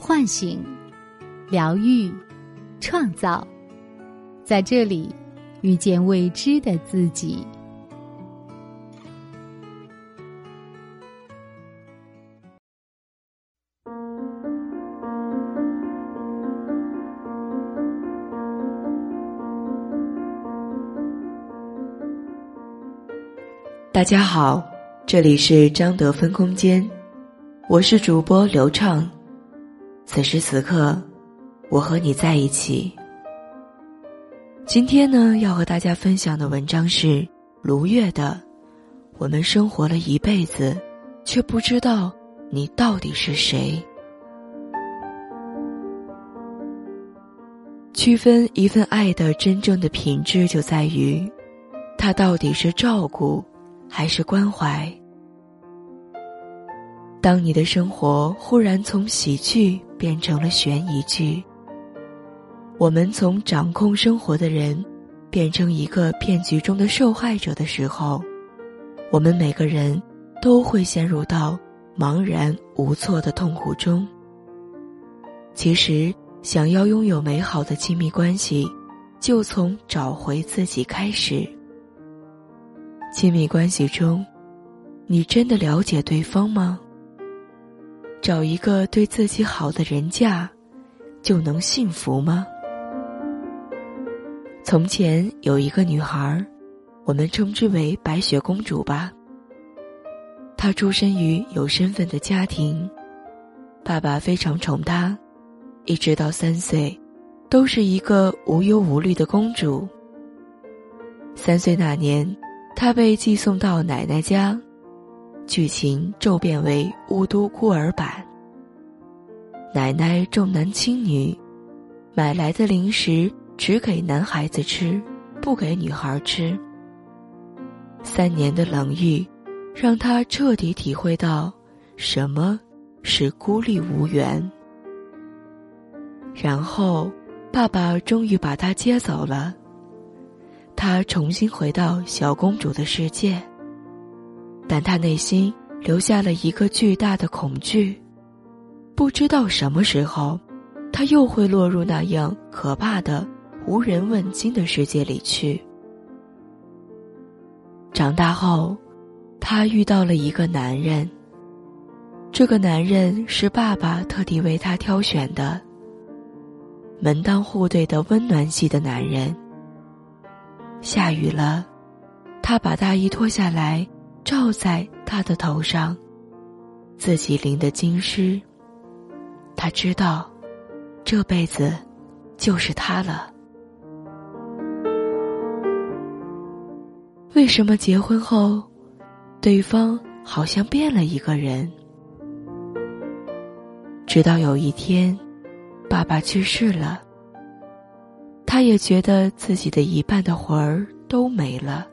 唤醒、疗愈、创造，在这里遇见未知的自己。大家好，这里是张德芬空间，我是主播刘畅。此时此刻，我和你在一起。今天呢，要和大家分享的文章是卢月的《我们生活了一辈子，却不知道你到底是谁》。区分一份爱的真正的品质，就在于，它到底是照顾。还是关怀。当你的生活忽然从喜剧变成了悬疑剧，我们从掌控生活的人变成一个骗局中的受害者的时候，我们每个人都会陷入到茫然无措的痛苦中。其实，想要拥有美好的亲密关系，就从找回自己开始。亲密关系中，你真的了解对方吗？找一个对自己好的人嫁，就能幸福吗？从前有一个女孩，我们称之为白雪公主吧。她出身于有身份的家庭，爸爸非常宠她，一直到三岁，都是一个无忧无虑的公主。三岁那年。她被寄送到奶奶家，剧情骤变为雾都孤儿版。奶奶重男轻女，买来的零食只给男孩子吃，不给女孩吃。三年的冷遇，让他彻底体会到什么是孤立无援。然后，爸爸终于把他接走了。他重新回到小公主的世界，但他内心留下了一个巨大的恐惧，不知道什么时候，他又会落入那样可怕的无人问津的世界里去。长大后，他遇到了一个男人，这个男人是爸爸特地为他挑选的，门当户对的温暖系的男人。下雨了，他把大衣脱下来罩在他的头上，自己淋得金湿。他知道，这辈子就是他了。为什么结婚后，对方好像变了一个人？直到有一天，爸爸去世了。他也觉得自己的一半的魂儿都没了。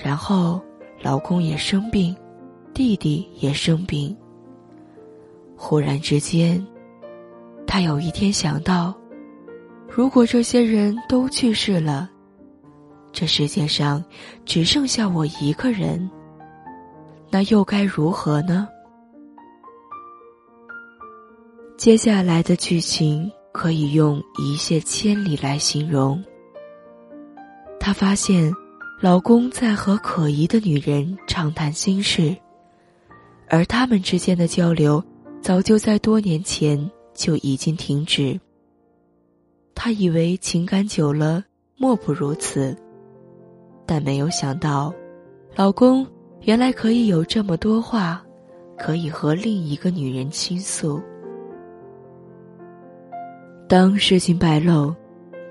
然后，老公也生病，弟弟也生病。忽然之间，她有一天想到：如果这些人都去世了，这世界上只剩下我一个人，那又该如何呢？接下来的剧情。可以用一泻千里来形容。他发现，老公在和可疑的女人畅谈心事，而他们之间的交流早就在多年前就已经停止。他以为情感久了莫不如此，但没有想到，老公原来可以有这么多话，可以和另一个女人倾诉。当事情败露，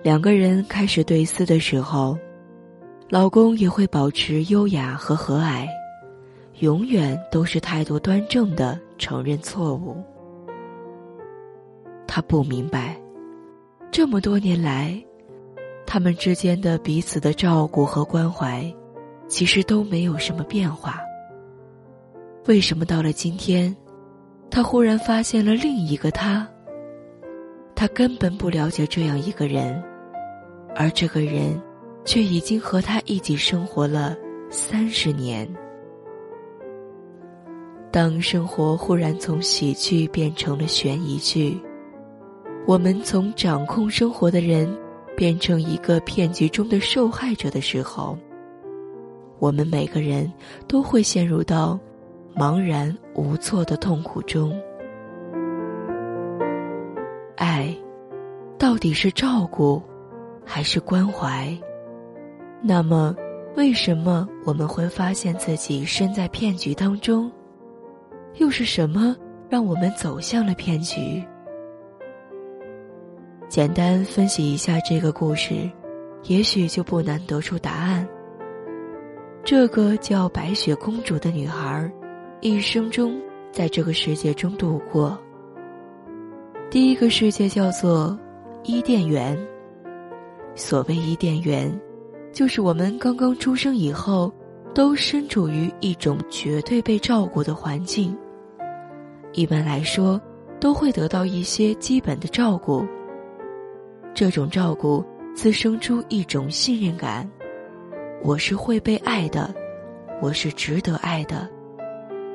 两个人开始对撕的时候，老公也会保持优雅和和蔼，永远都是态度端正的承认错误。他不明白，这么多年来，他们之间的彼此的照顾和关怀，其实都没有什么变化。为什么到了今天，他忽然发现了另一个他？他根本不了解这样一个人，而这个人，却已经和他一起生活了三十年。当生活忽然从喜剧变成了悬疑剧，我们从掌控生活的人变成一个骗局中的受害者的时候，我们每个人都会陷入到茫然无措的痛苦中。爱，到底是照顾，还是关怀？那么，为什么我们会发现自己身在骗局当中？又是什么让我们走向了骗局？简单分析一下这个故事，也许就不难得出答案。这个叫白雪公主的女孩，一生中在这个世界中度过。第一个世界叫做伊甸园。所谓伊甸园，就是我们刚刚出生以后。都身处于一种绝对被照顾的环境。一般来说，都会得到一些基本的照顾。这种照顾滋生出一种信任感：我是会被爱的，我是值得爱的，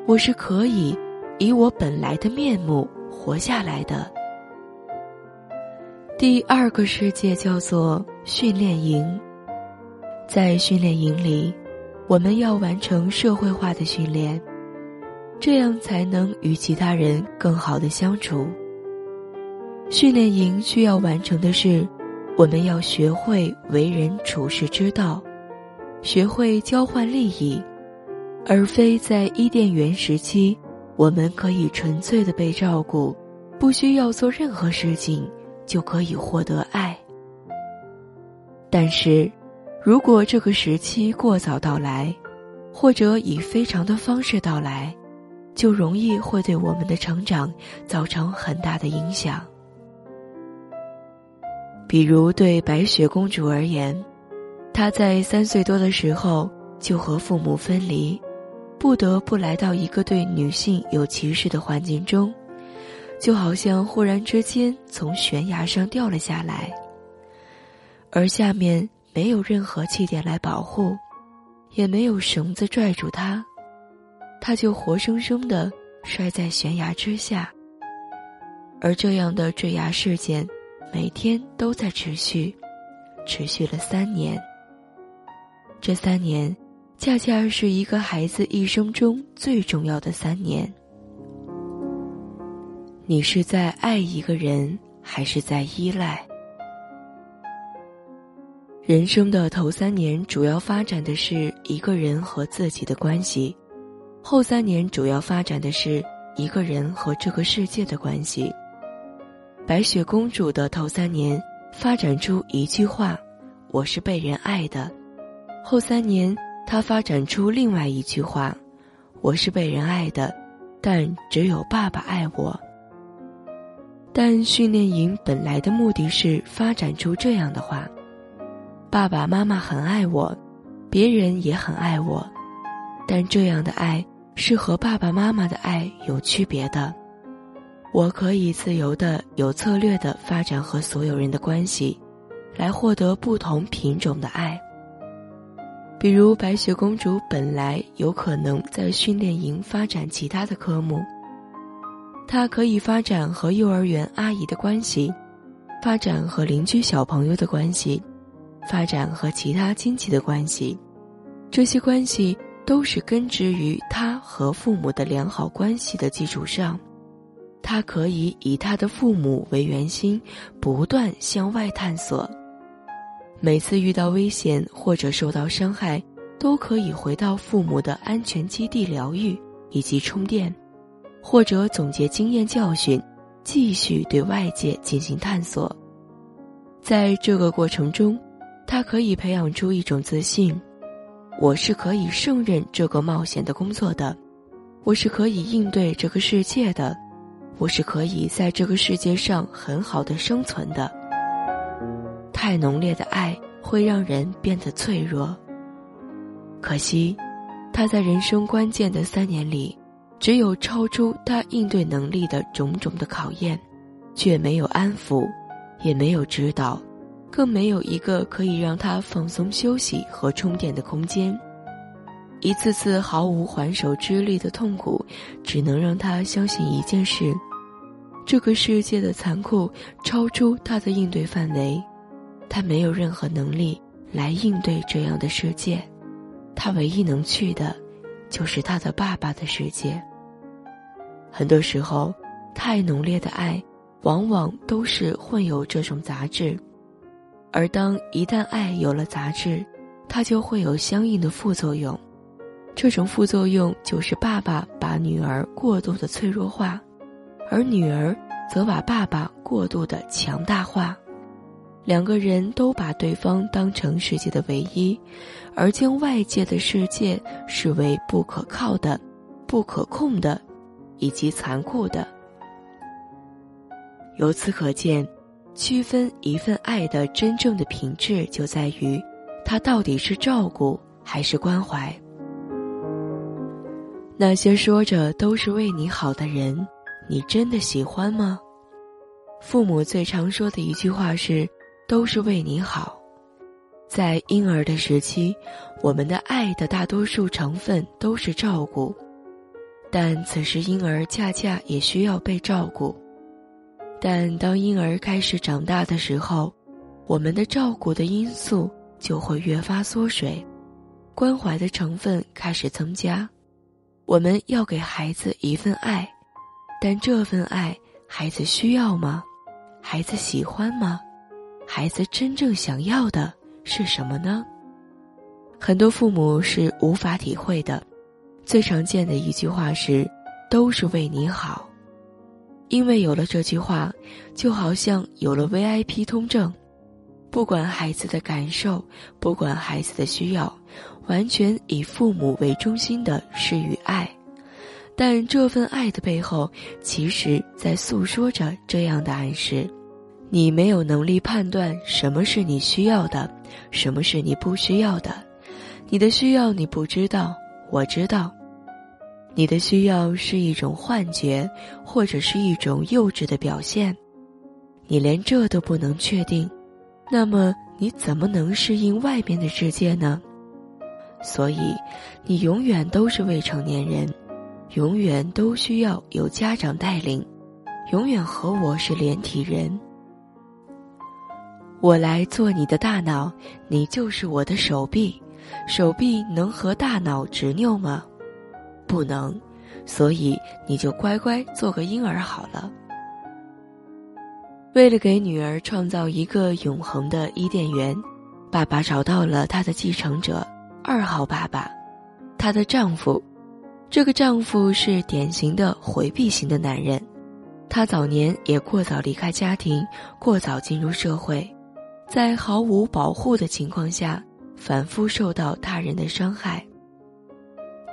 我是可以以我本来的面目活下来的。第二个世界叫做训练营，在训练营里。我们要完成社会化的训练，这样才能与其他人更好的相处。训练营需要完成的是，我们要学会为人处事之道，学会交换利益，而非在伊甸园时期，我们可以纯粹的被照顾，不需要做任何事情就可以获得爱。但是。如果这个时期过早到来，或者以非常的方式到来，就容易会对我们的成长造成很大的影响。比如对白雪公主而言，她在三岁多的时候就和父母分离，不得不来到一个对女性有歧视的环境中，就好像忽然之间从悬崖上掉了下来，而下面。没有任何气垫来保护，也没有绳子拽住他，他就活生生的摔在悬崖之下。而这样的坠崖事件，每天都在持续，持续了三年。这三年，恰恰是一个孩子一生中最重要的三年。你是在爱一个人，还是在依赖？人生的头三年主要发展的是一个人和自己的关系，后三年主要发展的是一个人和这个世界的关系。白雪公主的头三年发展出一句话：“我是被人爱的。”后三年，她发展出另外一句话：“我是被人爱的，但只有爸爸爱我。”但训练营本来的目的是发展出这样的话。爸爸妈妈很爱我，别人也很爱我，但这样的爱是和爸爸妈妈的爱有区别的。我可以自由的、有策略的发展和所有人的关系，来获得不同品种的爱。比如白雪公主本来有可能在训练营发展其他的科目，她可以发展和幼儿园阿姨的关系，发展和邻居小朋友的关系。发展和其他亲戚的关系，这些关系都是根植于他和父母的良好关系的基础上。他可以以他的父母为圆心，不断向外探索。每次遇到危险或者受到伤害，都可以回到父母的安全基地疗愈以及充电，或者总结经验教训，继续对外界进行探索。在这个过程中。他可以培养出一种自信，我是可以胜任这个冒险的工作的，我是可以应对这个世界的，我是可以在这个世界上很好的生存的。太浓烈的爱会让人变得脆弱。可惜，他在人生关键的三年里，只有超出他应对能力的种种的考验，却没有安抚，也没有指导。更没有一个可以让他放松休息和充电的空间。一次次毫无还手之力的痛苦，只能让他相信一件事：这个世界的残酷超出他的应对范围，他没有任何能力来应对这样的世界。他唯一能去的，就是他的爸爸的世界。很多时候，太浓烈的爱，往往都是混有这种杂质，而当一旦爱有了杂质，它就会有相应的副作用。这种副作用就是爸爸把女儿过度的脆弱化，而女儿则把爸爸过度的强大化。两个人都把对方当成世界的唯一，而将外界的世界视为不可靠的、不可控的，以及残酷的。由此可见，区分一份爱的真正的品质就在于，它到底是照顾还是关怀。那些说着都是为你好的人，你真的喜欢吗？父母最常说的一句话是。都是为你好，在婴儿的时期，我们的爱的大多数成分都是照顾，但此时婴儿恰恰也需要被照顾。但当婴儿开始长大的时候，我们的照顾的因素就会越发缩水，关怀的成分开始增加。我们要给孩子一份爱，但这份爱，孩子需要吗？孩子喜欢吗？孩子真正想要的是什么呢？很多父母是无法体会的。最常见的一句话是：“都是为你好。”因为有了这句话，就好像有了 VIP 通证，不管孩子的感受，不管孩子的需要，完全以父母为中心的是与爱。但这份爱的背后，其实在诉说着这样的暗示。你没有能力判断什么是你需要的，什么是你不需要的。你的需要你不知道，我知道。你的需要是一种幻觉，或者是一种幼稚的表现。你连这都不能确定，那么你怎么能适应外面的世界呢？所以，你永远都是未成年人，永远都需要有家长带领，永远和我是连体人。我来做你的大脑，你就是我的手臂。手臂能和大脑执拗吗？不能，所以你就乖乖做个婴儿好了。为了给女儿创造一个永恒的伊甸园，爸爸找到了他的继承者——二号爸爸，她的丈夫。这个丈夫是典型的回避型的男人，他早年也过早离开家庭，过早进入社会。在毫无保护的情况下，反复受到他人的伤害。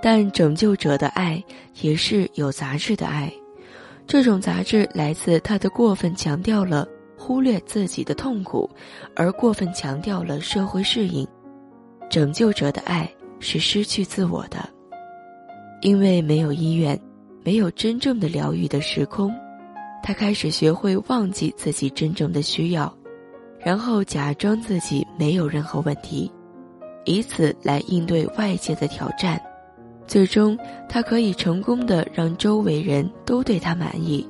但拯救者的爱也是有杂质的爱，这种杂质来自他的过分强调了忽略自己的痛苦，而过分强调了社会适应。拯救者的爱是失去自我的，因为没有医院，没有真正的疗愈的时空，他开始学会忘记自己真正的需要。然后假装自己没有任何问题，以此来应对外界的挑战。最终，他可以成功的让周围人都对他满意，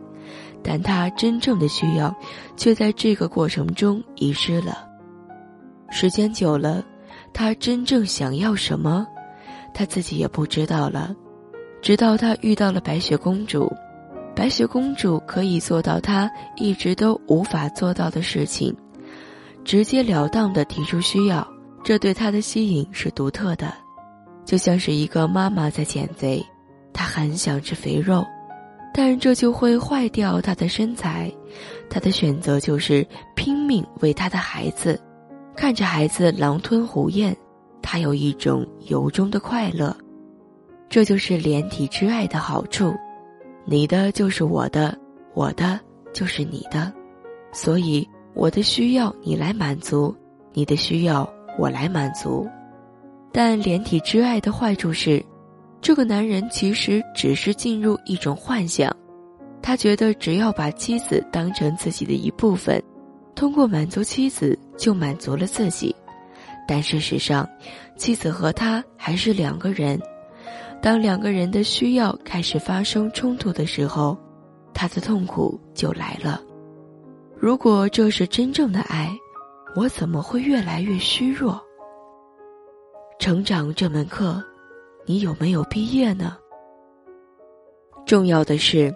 但他真正的需要却在这个过程中遗失了。时间久了，他真正想要什么，他自己也不知道了。直到他遇到了白雪公主，白雪公主可以做到他一直都无法做到的事情。直截了当的提出需要，这对他的吸引是独特的，就像是一个妈妈在减肥，她很想吃肥肉，但这就会坏掉她的身材，她的选择就是拼命为她的孩子，看着孩子狼吞虎咽，她有一种由衷的快乐，这就是连体之爱的好处，你的就是我的，我的就是你的，所以。我的需要你来满足，你的需要我来满足，但连体之爱的坏处是，这个男人其实只是进入一种幻想，他觉得只要把妻子当成自己的一部分，通过满足妻子就满足了自己，但事实上，妻子和他还是两个人，当两个人的需要开始发生冲突的时候，他的痛苦就来了。如果这是真正的爱，我怎么会越来越虚弱？成长这门课，你有没有毕业呢？重要的是，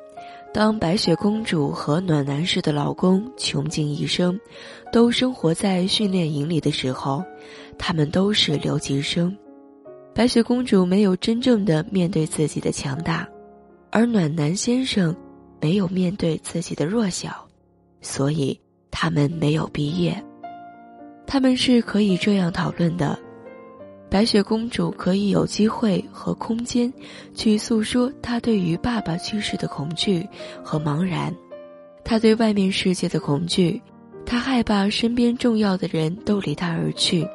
当白雪公主和暖男式的老公穷尽一生，都生活在训练营里的时候，他们都是留级生。白雪公主没有真正的面对自己的强大，而暖男先生没有面对自己的弱小，所以他们没有毕业。他们是可以这样讨论的。白雪公主可以有机会和空间，去诉说她对于爸爸去世的恐惧和茫然，她对外面世界的恐惧，她害怕身边重要的人都离她而去，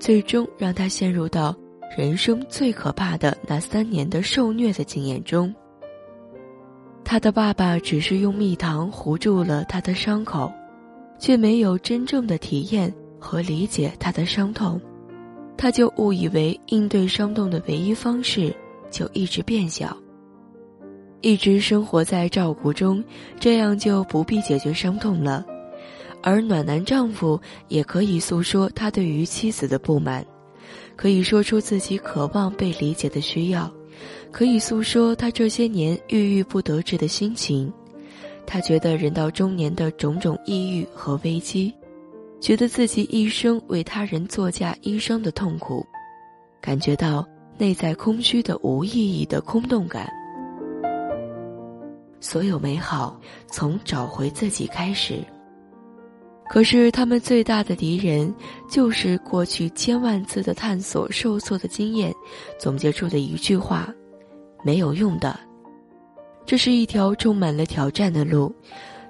最终让她陷入到人生最可怕的那三年的受虐的经验中。她的爸爸只是用蜜糖糊住了她的伤口，却没有真正的体验和理解她的伤痛。他就误以为应对伤痛的唯一方式就一直变小，一直生活在照顾中，这样就不必解决伤痛了。而暖男丈夫也可以诉说他对于妻子的不满，可以说出自己渴望被理解的需要，可以诉说他这些年郁郁不得志的心情。他觉得人到中年的种种抑郁和危机。觉得自己一生为他人作嫁医生的痛苦，感觉到内在空虚的无意义的空洞感。所有美好从找回自己开始。可是他们最大的敌人，就是过去千万次的探索受挫的经验，总结出的一句话：没有用的。这是一条充满了挑战的路。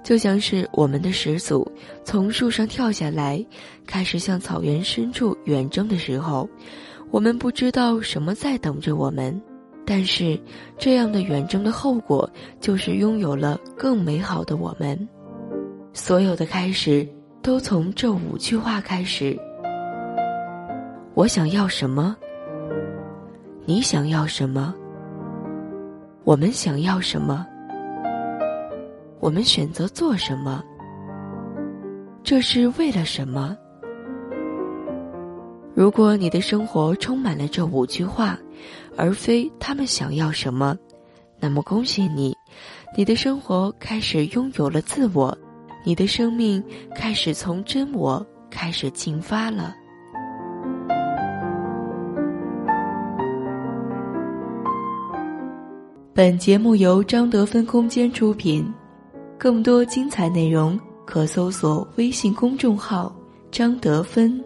就像是我们的始祖从树上跳下来，开始向草原深处远征的时候，我们不知道什么在等着我们，但是这样的远征的后果就是拥有了更美好的我们。所有的开始都从这五句话开始。我想要什么？你想要什么？我们想要什么？我们选择做什么？这是为了什么？如果你的生活充满了这五句话，而非他们想要什么，那么恭喜你，你的生活开始拥有了自我，你的生命开始从真我开始进发了。本节目由张德芬空间出品。更多精彩内容，可搜索微信公众号“张德芬”。